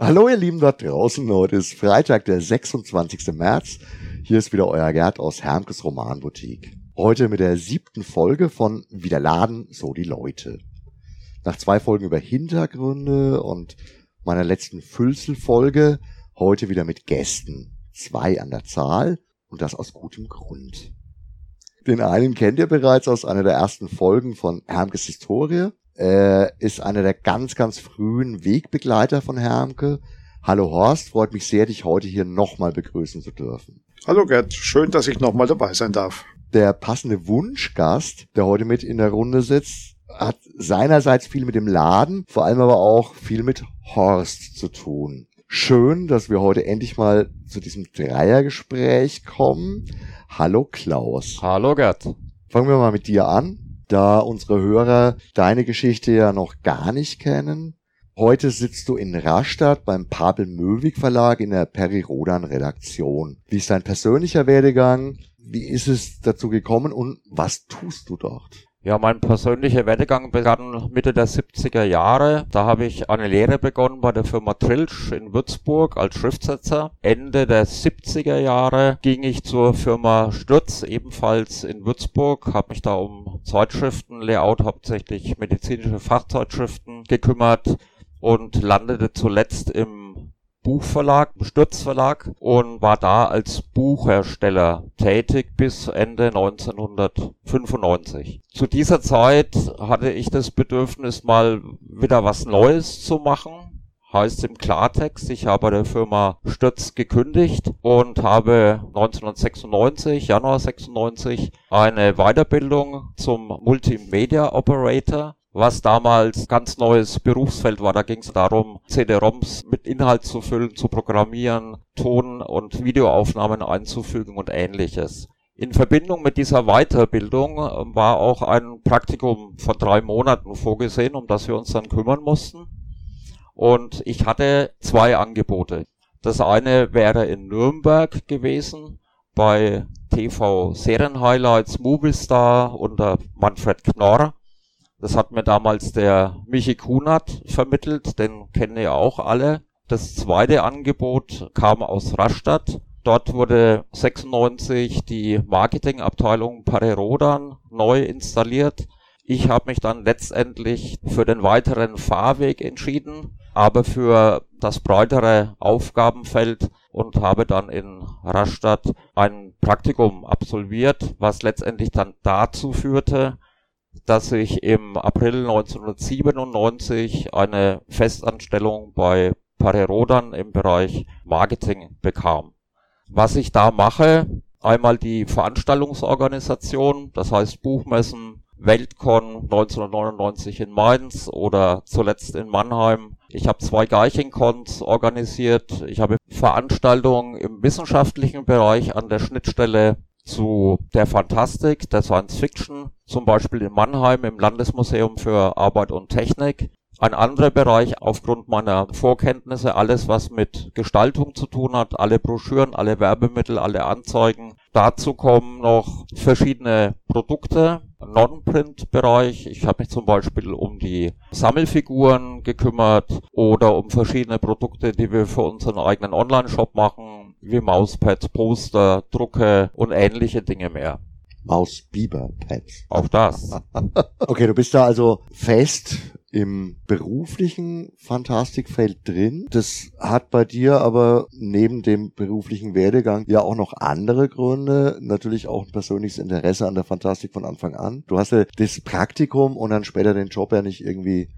Hallo ihr Lieben dort draußen, heute ist Freitag, der 26. März. Hier ist wieder euer Gerd aus Hermkes Romanboutique. Heute mit der siebten Folge von Wieder Laden, so die Leute. Nach zwei Folgen über Hintergründe und meiner letzten Füllselfolge heute wieder mit Gästen. Zwei an der Zahl und das aus gutem Grund. Den einen kennt ihr bereits aus einer der ersten Folgen von Hermkes Historie äh, ist einer der ganz, ganz frühen Wegbegleiter von Hermke. Hallo Horst, freut mich sehr, dich heute hier nochmal begrüßen zu dürfen. Hallo Gerd, schön, dass ich nochmal dabei sein darf. Der passende Wunschgast, der heute mit in der Runde sitzt, hat seinerseits viel mit dem Laden, vor allem aber auch viel mit Horst zu tun. Schön, dass wir heute endlich mal zu diesem Dreiergespräch kommen. Hallo Klaus. Hallo Gerd. Fangen wir mal mit dir an da unsere Hörer deine Geschichte ja noch gar nicht kennen. Heute sitzt du in Rastatt beim Papel Möwig Verlag in der Peri Rodan Redaktion. Wie ist dein persönlicher Werdegang? Wie ist es dazu gekommen und was tust du dort? Ja, mein persönlicher Werdegang begann Mitte der 70er Jahre. Da habe ich eine Lehre begonnen bei der Firma Trilsch in Würzburg als Schriftsetzer. Ende der 70er Jahre ging ich zur Firma Stürz, ebenfalls in Würzburg, habe mich da um Zeitschriftenlayout, hauptsächlich medizinische Fachzeitschriften gekümmert und landete zuletzt im Buchverlag, Stürzverlag und war da als Buchhersteller tätig bis Ende 1995. Zu dieser Zeit hatte ich das Bedürfnis, mal wieder was Neues zu machen. Heißt im Klartext, ich habe der Firma Stürz gekündigt und habe 1996, Januar 96, eine Weiterbildung zum Multimedia Operator was damals ganz neues Berufsfeld war. Da ging es darum, CD-ROMs mit Inhalt zu füllen, zu programmieren, Ton- und Videoaufnahmen einzufügen und ähnliches. In Verbindung mit dieser Weiterbildung äh, war auch ein Praktikum von drei Monaten vorgesehen, um das wir uns dann kümmern mussten. Und ich hatte zwei Angebote. Das eine wäre in Nürnberg gewesen, bei TV Serienhighlights Movistar unter Manfred Knorr. Das hat mir damals der Michi Kunert vermittelt, den kennen ja auch alle. Das zweite Angebot kam aus Rastatt. Dort wurde 96 die Marketingabteilung Parerodan neu installiert. Ich habe mich dann letztendlich für den weiteren Fahrweg entschieden, aber für das breitere Aufgabenfeld und habe dann in Rastatt ein Praktikum absolviert, was letztendlich dann dazu führte, dass ich im April 1997 eine Festanstellung bei Parerodan im Bereich Marketing bekam. Was ich da mache, einmal die Veranstaltungsorganisation, das heißt Buchmessen, Weltcon 1999 in Mainz oder zuletzt in Mannheim. Ich habe zwei Geichencons organisiert. Ich habe Veranstaltungen im wissenschaftlichen Bereich an der Schnittstelle zu der Fantastik, der Science Fiction, zum Beispiel in Mannheim im Landesmuseum für Arbeit und Technik. Ein anderer Bereich aufgrund meiner Vorkenntnisse, alles was mit Gestaltung zu tun hat, alle Broschüren, alle Werbemittel, alle Anzeigen. Dazu kommen noch verschiedene Produkte, Non-Print-Bereich. Ich habe mich zum Beispiel um die Sammelfiguren gekümmert oder um verschiedene Produkte, die wir für unseren eigenen Online-Shop machen, wie Mauspads, Poster, Drucke und ähnliche Dinge mehr. Maus-Biber-Pads. Auch das. okay, du bist da also fest im beruflichen Fantastikfeld drin. Das hat bei dir aber neben dem beruflichen Werdegang ja auch noch andere Gründe. Natürlich auch ein persönliches Interesse an der Fantastik von Anfang an. Du hast ja das Praktikum und dann später den Job ja nicht irgendwie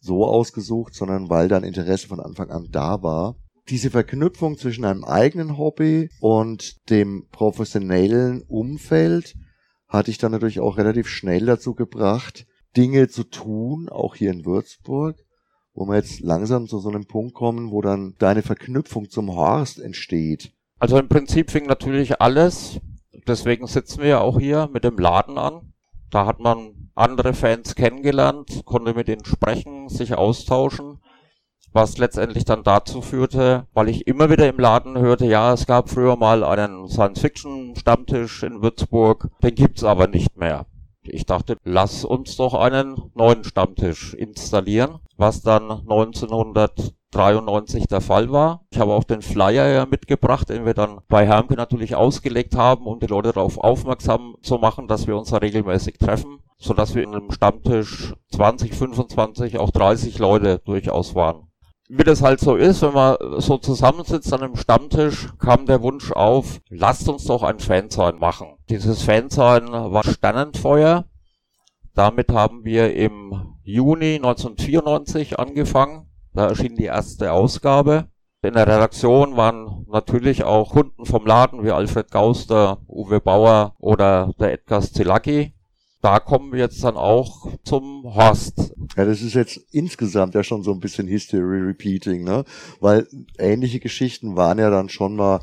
so ausgesucht, sondern weil dein Interesse von Anfang an da war. Diese Verknüpfung zwischen einem eigenen Hobby und dem professionellen Umfeld hat dich dann natürlich auch relativ schnell dazu gebracht, Dinge zu tun, auch hier in Würzburg, wo wir jetzt langsam zu so einem Punkt kommen, wo dann deine Verknüpfung zum Horst entsteht. Also im Prinzip fing natürlich alles, deswegen sitzen wir ja auch hier mit dem Laden an. Da hat man andere Fans kennengelernt, konnte mit ihnen sprechen, sich austauschen, was letztendlich dann dazu führte, weil ich immer wieder im Laden hörte, ja, es gab früher mal einen Science-Fiction-Stammtisch in Würzburg, den gibt's aber nicht mehr. ich dachte, lass uns doch einen neuen Stammtisch installieren, was dann 1993 der Fall war. Ich habe auch den Flyer ja mitgebracht, den wir dann bei Hermke natürlich ausgelegt haben, um die Leute darauf aufmerksam zu machen, dass wir uns da regelmäßig treffen, so dass wir in einem Stammtisch 20, 25, auch 30 Leute durchaus waren wie das halt so ist, wenn man so zusammensitzt an einem Stammtisch, kam der Wunsch auf, lasst uns doch ein Fansign machen. Dieses Fansign war Sternenfeuer. Damit haben wir im Juni 1994 angefangen. Da erschien die erste Ausgabe. In der Redaktion waren natürlich auch Kunden vom Laden wie Alfred Gauster, Uwe Bauer oder der Edgar Stilacki da kommen wir jetzt dann auch zum Horst. Ja, das ist jetzt insgesamt ja schon so ein bisschen History Repeating, ne? Weil ähnliche Geschichten waren ja dann schon mal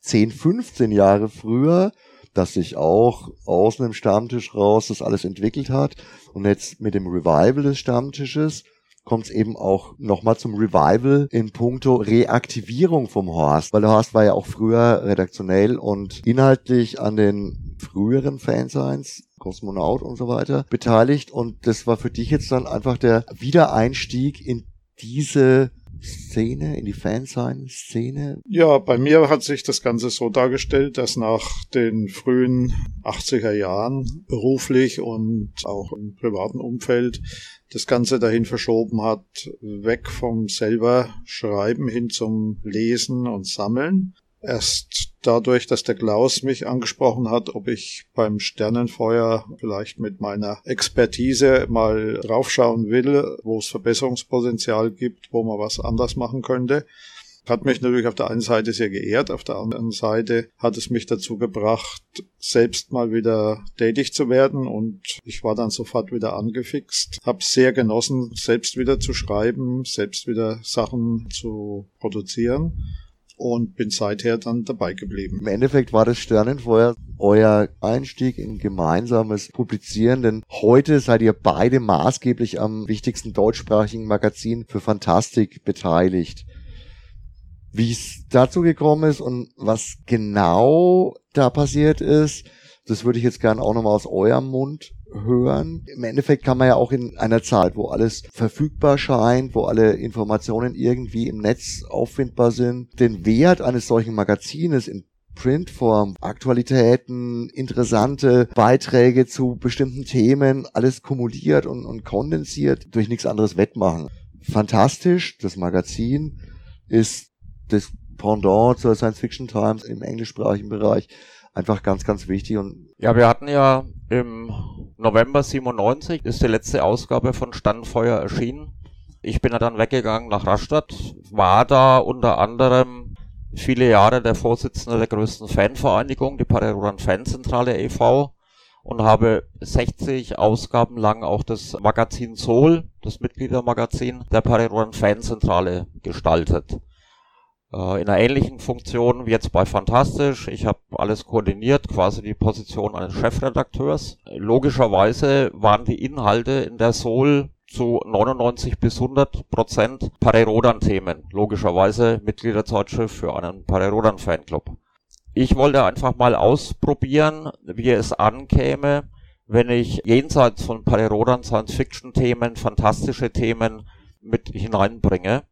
10, 15 Jahre früher, dass sich auch aus einem Stammtisch raus das alles entwickelt hat. Und jetzt mit dem Revival des Stammtisches kommt es eben auch nochmal zum Revival in puncto Reaktivierung vom Horst, weil der Horst war ja auch früher redaktionell und inhaltlich an den früheren Fansigns Kosmonaut und so weiter beteiligt. Und das war für dich jetzt dann einfach der Wiedereinstieg in diese Szene, in die Fansign-Szene? Ja, bei mir hat sich das Ganze so dargestellt, dass nach den frühen 80er Jahren beruflich und auch im privaten Umfeld das Ganze dahin verschoben hat, weg vom selber Schreiben hin zum Lesen und Sammeln. Erst dadurch, dass der Klaus mich angesprochen hat, ob ich beim Sternenfeuer vielleicht mit meiner Expertise mal draufschauen will, wo es Verbesserungspotenzial gibt, wo man was anders machen könnte. Hat mich natürlich auf der einen Seite sehr geehrt, auf der anderen Seite hat es mich dazu gebracht, selbst mal wieder tätig zu werden und ich war dann sofort wieder angefixt. Hab sehr genossen, selbst wieder zu schreiben, selbst wieder Sachen zu produzieren und bin seither dann dabei geblieben. Im Endeffekt war das Sternenfeuer euer Einstieg in gemeinsames Publizieren, denn heute seid ihr beide maßgeblich am wichtigsten deutschsprachigen Magazin für Fantastik beteiligt. Wie es dazu gekommen ist und was genau da passiert ist, das würde ich jetzt gerne auch nochmal aus eurem Mund hören. Im Endeffekt kann man ja auch in einer Zeit, wo alles verfügbar scheint, wo alle Informationen irgendwie im Netz auffindbar sind, den Wert eines solchen Magazines in Printform, Aktualitäten, interessante Beiträge zu bestimmten Themen, alles kumuliert und, und kondensiert durch nichts anderes wettmachen. Fantastisch, das Magazin ist das Pendant zur Science Fiction Times im englischsprachigen Bereich einfach ganz, ganz wichtig. Und ja, wir hatten ja im November 97 ist die letzte Ausgabe von Standfeuer erschienen. Ich bin ja dann weggegangen nach Rastatt, war da unter anderem viele Jahre der Vorsitzende der größten Fanvereinigung, die Pareroran Fanzentrale e.V. und habe 60 Ausgaben lang auch das Magazin Soul, das Mitgliedermagazin der Pareroran Fanzentrale gestaltet. Äh, in einer ähnlichen Funktion wie jetzt bei Fantastisch. Ich habe alles koordiniert, quasi die Position eines Chefredakteurs. Logischerweise waren die Inhalte in der Soul zu 99 bis 100 Prozent Parerodan-Themen. Logischerweise Mitgliederzeitschrift für einen Parerodan-Fanclub. Ich wollte einfach mal ausprobieren, wie es ankäme, wenn ich jenseits von Parerodan Science-Fiction-Themen, fantastische Themen mit hineinbringe.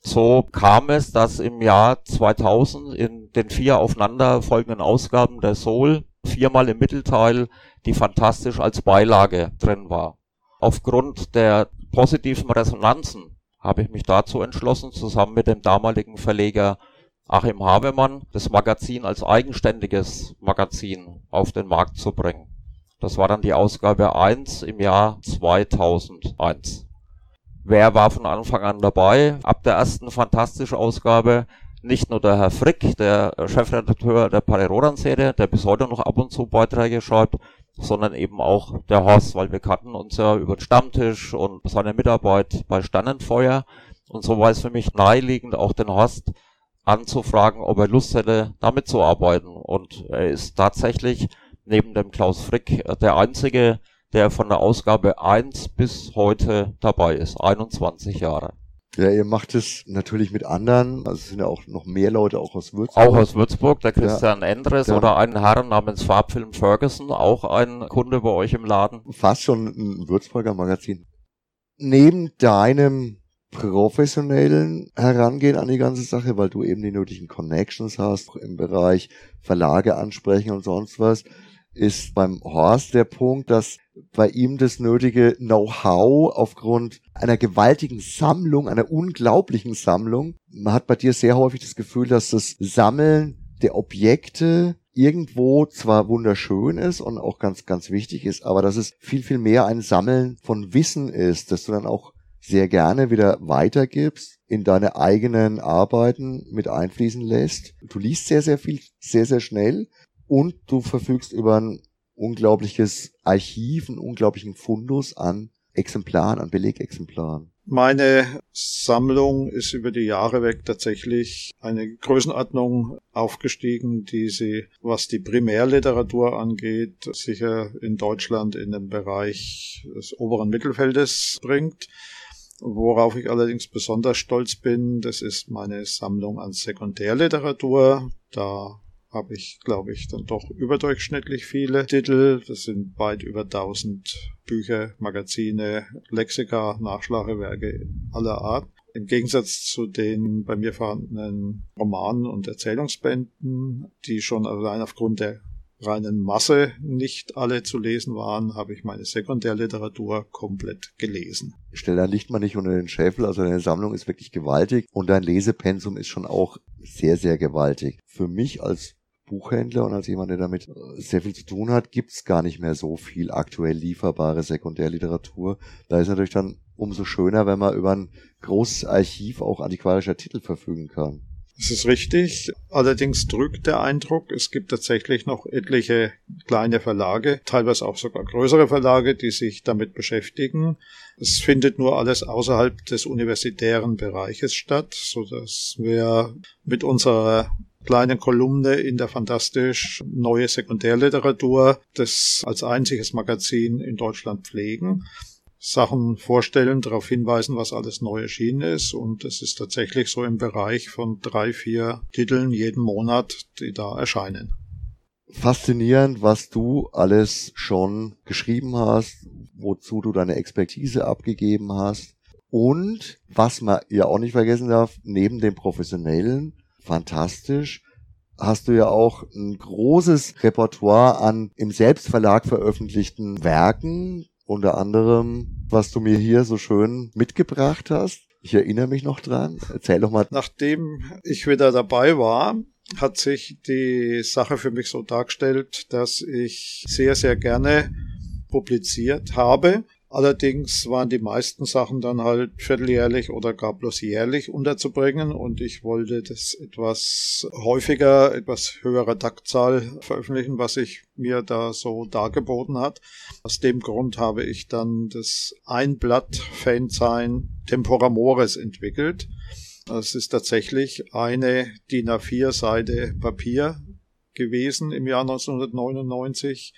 So kam es, dass im Jahr 2000 in den vier aufeinanderfolgenden Ausgaben der Soul viermal im Mittelteil die Fantastisch als Beilage drin war. Aufgrund der positiven Resonanzen habe ich mich dazu entschlossen, zusammen mit dem damaligen Verleger Achim Havemann das Magazin als eigenständiges Magazin auf den Markt zu bringen. Das war dann die Ausgabe 1 im Jahr 2001. Wer war von Anfang an dabei? Ab der ersten fantastische Ausgabe nicht nur der Herr Frick, der Chefredakteur der Parerodan-Serie, der bis heute noch ab und zu Beiträge schreibt, sondern eben auch der Horst, weil wir kannten uns ja über den Stammtisch und seine Mitarbeit bei Sternenfeuer. Und so war es für mich naheliegend, auch den Horst anzufragen, ob er Lust hätte, damit zu arbeiten. Und er ist tatsächlich neben dem Klaus Frick der einzige der von der Ausgabe 1 bis heute dabei ist, 21 Jahre. Ja, ihr macht es natürlich mit anderen, also es sind ja auch noch mehr Leute auch aus Würzburg. Auch aus Würzburg, der Christian ja. Endres ja. oder ein Herr namens Farbfilm Ferguson, auch ein Kunde bei euch im Laden. Fast schon ein Würzburger Magazin. Neben deinem professionellen Herangehen an die ganze Sache, weil du eben die nötigen Connections hast im Bereich Verlage ansprechen und sonst was, ist beim Horst der Punkt, dass bei ihm das nötige Know-how aufgrund einer gewaltigen Sammlung, einer unglaublichen Sammlung. Man hat bei dir sehr häufig das Gefühl, dass das Sammeln der Objekte irgendwo zwar wunderschön ist und auch ganz, ganz wichtig ist, aber dass es viel, viel mehr ein Sammeln von Wissen ist, dass du dann auch sehr gerne wieder weitergibst, in deine eigenen Arbeiten mit einfließen lässt. Du liest sehr, sehr viel, sehr, sehr schnell und du verfügst über ein unglaubliches Archiv, einen unglaublichen Fundus an Exemplaren, an Belegexemplaren. Meine Sammlung ist über die Jahre weg tatsächlich eine Größenordnung aufgestiegen, die sie, was die Primärliteratur angeht, sicher in Deutschland in den Bereich des oberen Mittelfeldes bringt. Worauf ich allerdings besonders stolz bin, das ist meine Sammlung an Sekundärliteratur. Da habe ich, glaube ich, dann doch überdurchschnittlich viele Titel. Das sind weit über 1000 Bücher, Magazine, Lexika, Nachschlagewerke aller Art. Im Gegensatz zu den bei mir vorhandenen Romanen und Erzählungsbänden, die schon allein aufgrund der reinen Masse nicht alle zu lesen waren, habe ich meine Sekundärliteratur komplett gelesen. Stell dein Licht mal nicht unter den Schäfel, also deine Sammlung ist wirklich gewaltig und dein Lesepensum ist schon auch sehr, sehr gewaltig. Für mich als Buchhändler und als jemand, der damit äh, sehr viel zu tun hat, gibt's gar nicht mehr so viel aktuell lieferbare Sekundärliteratur. Da ist natürlich dann umso schöner, wenn man über ein großes Archiv auch antiquarischer Titel verfügen kann. Das ist richtig. Allerdings drückt der Eindruck, es gibt tatsächlich noch etliche kleine Verlage, teilweise auch sogar größere Verlage, die sich damit beschäftigen. Es findet nur alles außerhalb des universitären Bereiches statt, so dass wir mit unserer kleine Kolumne in der Fantastisch Neue Sekundärliteratur, das als einziges Magazin in Deutschland pflegen. Sachen vorstellen, darauf hinweisen, was alles neu erschienen ist. Und es ist tatsächlich so im Bereich von drei, vier Titeln jeden Monat, die da erscheinen. Faszinierend, was du alles schon geschrieben hast, wozu du deine Expertise abgegeben hast. Und was man ja auch nicht vergessen darf, neben dem professionellen fantastisch. Hast du ja auch ein großes Repertoire an im Selbstverlag veröffentlichten Werken, unter anderem, was du mir hier so schön mitgebracht hast. Ich erinnere mich noch dran. Erzähl doch mal. Nachdem ich wieder dabei war, hat sich die Sache für mich so dargestellt, dass ich sehr, sehr gerne publiziert habe. Allerdings waren die meisten Sachen dann halt vierteljährlich oder gar bloß jährlich unterzubringen und ich wollte das etwas häufiger, etwas höherer Taktzahl veröffentlichen, was sich mir da so dargeboten hat. Aus dem Grund habe ich dann das Einblatt-Fansign Tempora Mores entwickelt. Das ist tatsächlich eine DIN A4-Seite Papier gewesen im Jahr 1999,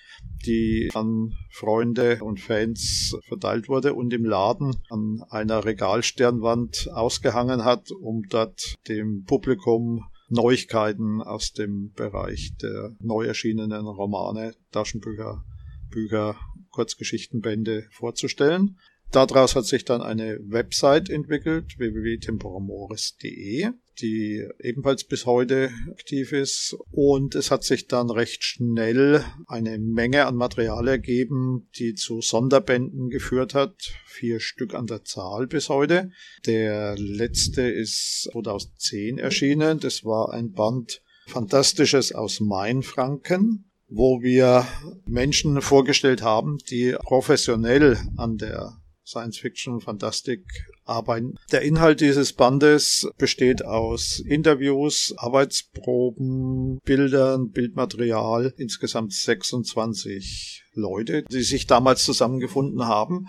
die an Freunde und Fans verteilt wurde und im Laden an einer Regalsternwand ausgehangen hat, um dort dem Publikum Neuigkeiten aus dem Bereich der neu erschienenen Romane, Taschenbücher, Bücher, Kurzgeschichtenbände vorzustellen. Daraus hat sich dann eine Website entwickelt, www.temporamoris.de, die ebenfalls bis heute aktiv ist. Und es hat sich dann recht schnell eine Menge an Material ergeben, die zu Sonderbänden geführt hat. Vier Stück an der Zahl bis heute. Der letzte ist 2010 erschienen. Das war ein Band Fantastisches aus Mainfranken wo wir Menschen vorgestellt haben, die professionell an der Science Fiction, Fantastik arbeiten. Der Inhalt dieses Bandes besteht aus Interviews, Arbeitsproben, Bildern, Bildmaterial, insgesamt 26 Leute, die sich damals zusammengefunden haben.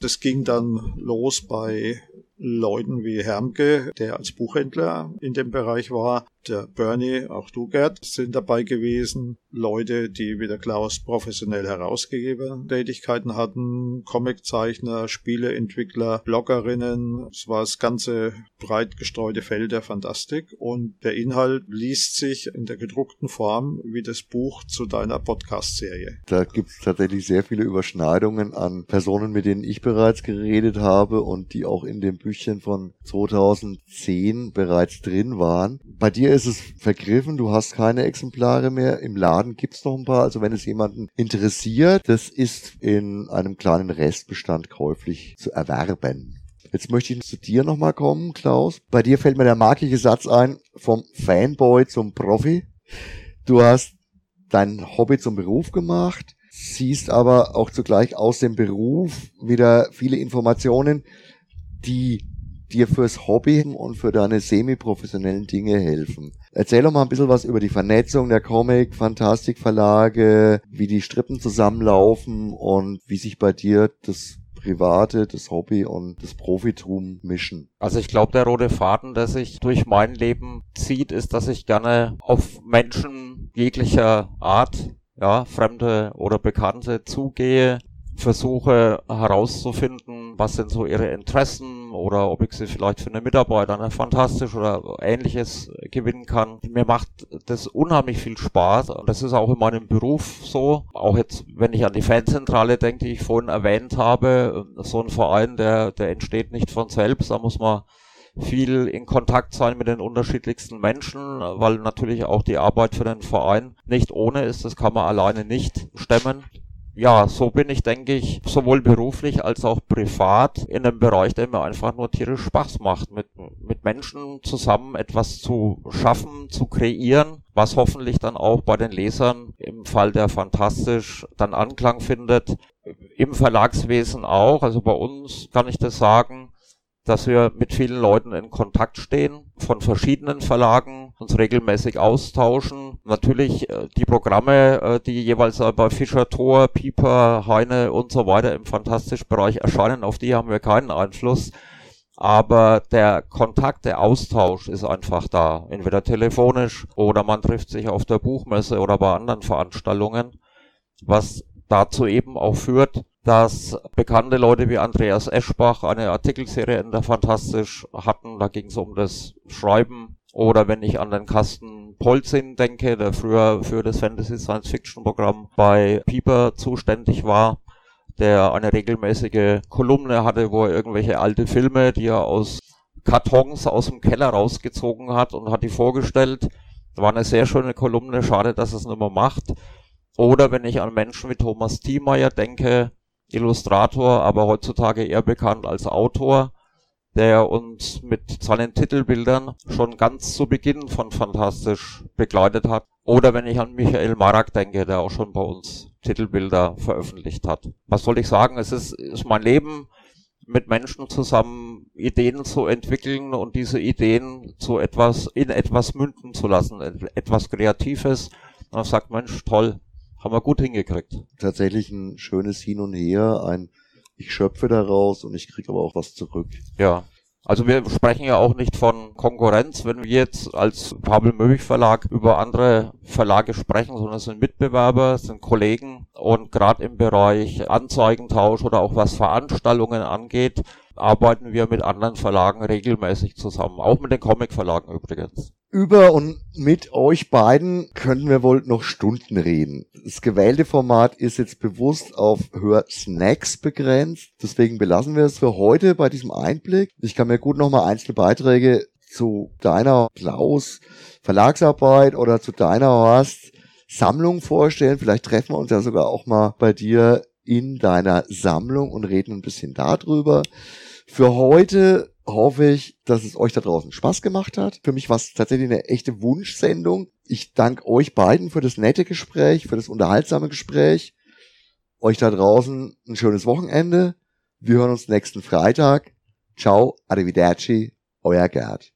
Das ging dann los bei Leuten wie Hermke, der als Buchhändler in dem Bereich war, der Bernie, auch du Gerd, sind dabei gewesen, Leute, die wie der Klaus professionell Herausgeber-Tätigkeiten hatten, Comiczeichner, Spieleentwickler, Bloggerinnen. Es war das ganze breit gestreute Feld der Fantastik und der Inhalt liest sich in der gedruckten Form wie das Buch zu deiner Podcast-Serie. Da gibt es tatsächlich sehr viele Überschneidungen an Personen, mit denen ich bereits geredet habe und die auch in dem Büchchen von 2010 bereits drin waren. Bei dir ist es vergriffen, du hast keine Exemplare mehr im Laden gibt's noch ein paar. Also wenn es jemanden interessiert, das ist in einem kleinen Restbestand käuflich zu erwerben. Jetzt möchte ich zu dir nochmal kommen, Klaus. Bei dir fällt mir der markige Satz ein, vom Fanboy zum Profi. Du hast dein Hobby zum Beruf gemacht, siehst aber auch zugleich aus dem Beruf wieder viele Informationen, die dir fürs Hobby und für deine semi-professionellen Dinge helfen. Erzähl doch mal ein bisschen was über die Vernetzung der Comic, Fantastikverlage, wie die Strippen zusammenlaufen und wie sich bei dir das Private, das Hobby und das Profitum mischen. Also ich glaube, der rote Faden, der sich durch mein Leben zieht, ist, dass ich gerne auf Menschen jeglicher Art, ja, Fremde oder Bekannte zugehe, versuche herauszufinden, was sind so ihre Interessen oder ob ich sie vielleicht für eine Mitarbeiter eine fantastisch oder ähnliches gewinnen kann. Mir macht das unheimlich viel Spaß. Das ist auch in meinem Beruf so. Auch jetzt, wenn ich an die Fanzentrale denke, die ich vorhin erwähnt habe, so ein Verein, der, der entsteht nicht von selbst. Da muss man viel in Kontakt sein mit den unterschiedlichsten Menschen, weil natürlich auch die Arbeit für den Verein nicht ohne ist. Das kann man alleine nicht stemmen ja, so bin ich, denke ich, sowohl beruflich als auch privat in einem Bereich, der mir einfach nur tierisch Spaß macht, mit, mit Menschen zusammen etwas zu schaffen, zu kreieren, was hoffentlich dann auch bei den Lesern im Fall der Fantastisch dann Anklang findet. Im Verlagswesen auch, also bei uns kann ich das sagen, dass wir mit vielen Leuten in Kontakt stehen, von verschiedenen Verlagen, uns regelmäßig austauschen. Natürlich äh, die Programme, äh, die jeweils äh, bei Fischer, Thor, Pieper, Heine und so weiter im fantastischen Bereich erscheinen, auf die haben wir keinen Einfluss. Aber der Kontakt, der Austausch ist einfach da. Entweder telefonisch oder man trifft sich auf der Buchmesse oder bei anderen Veranstaltungen, was dazu eben auch führt, dass bekannte Leute wie Andreas Eschbach eine Artikelserie in der Fantastisch hatten. Da ging es um das Schreiben. Oder wenn ich an den Kasten Polzin denke, der früher für das Fantasy Science Fiction Programm bei Pieper zuständig war, der eine regelmäßige Kolumne hatte, wo er irgendwelche alte Filme, die er aus Kartons aus dem Keller rausgezogen hat und hat die vorgestellt. War eine sehr schöne Kolumne, schade, dass es nicht mehr macht. Oder wenn ich an Menschen wie Thomas Thiemeyer denke, Illustrator, aber heutzutage eher bekannt als Autor, der uns mit seinen Titelbildern schon ganz zu Beginn von Fantastisch begleitet hat. Oder wenn ich an Michael Marak denke, der auch schon bei uns Titelbilder veröffentlicht hat. Was soll ich sagen? Es ist, ist mein Leben, mit Menschen zusammen Ideen zu entwickeln und diese Ideen zu etwas, in etwas münden zu lassen, etwas Kreatives. Und dann sagt Mensch, toll, haben wir gut hingekriegt. Tatsächlich ein schönes Hin und Her, ein ich schöpfe daraus und ich kriege aber auch was zurück. Ja. Also wir sprechen ja auch nicht von Konkurrenz, wenn wir jetzt als Pabel Möwig Verlag über andere Verlage sprechen, sondern es sind Mitbewerber, es sind Kollegen und gerade im Bereich Anzeigentausch oder auch was Veranstaltungen angeht, arbeiten wir mit anderen Verlagen regelmäßig zusammen, auch mit den Comic-Verlagen übrigens. Über und mit euch beiden könnten wir wohl noch Stunden reden. Das gewählte Format ist jetzt bewusst auf Hörsnacks begrenzt. Deswegen belassen wir es für heute bei diesem Einblick. Ich kann mir gut nochmal einzelne Beiträge zu deiner Klaus Verlagsarbeit oder zu deiner Horst Sammlung vorstellen. Vielleicht treffen wir uns ja sogar auch mal bei dir in deiner Sammlung und reden ein bisschen darüber. Für heute hoffe ich, dass es euch da draußen Spaß gemacht hat. Für mich war es tatsächlich eine echte Wunschsendung. Ich danke euch beiden für das nette Gespräch, für das unterhaltsame Gespräch. Euch da draußen ein schönes Wochenende. Wir hören uns nächsten Freitag. Ciao, arrivederci, euer Gerd.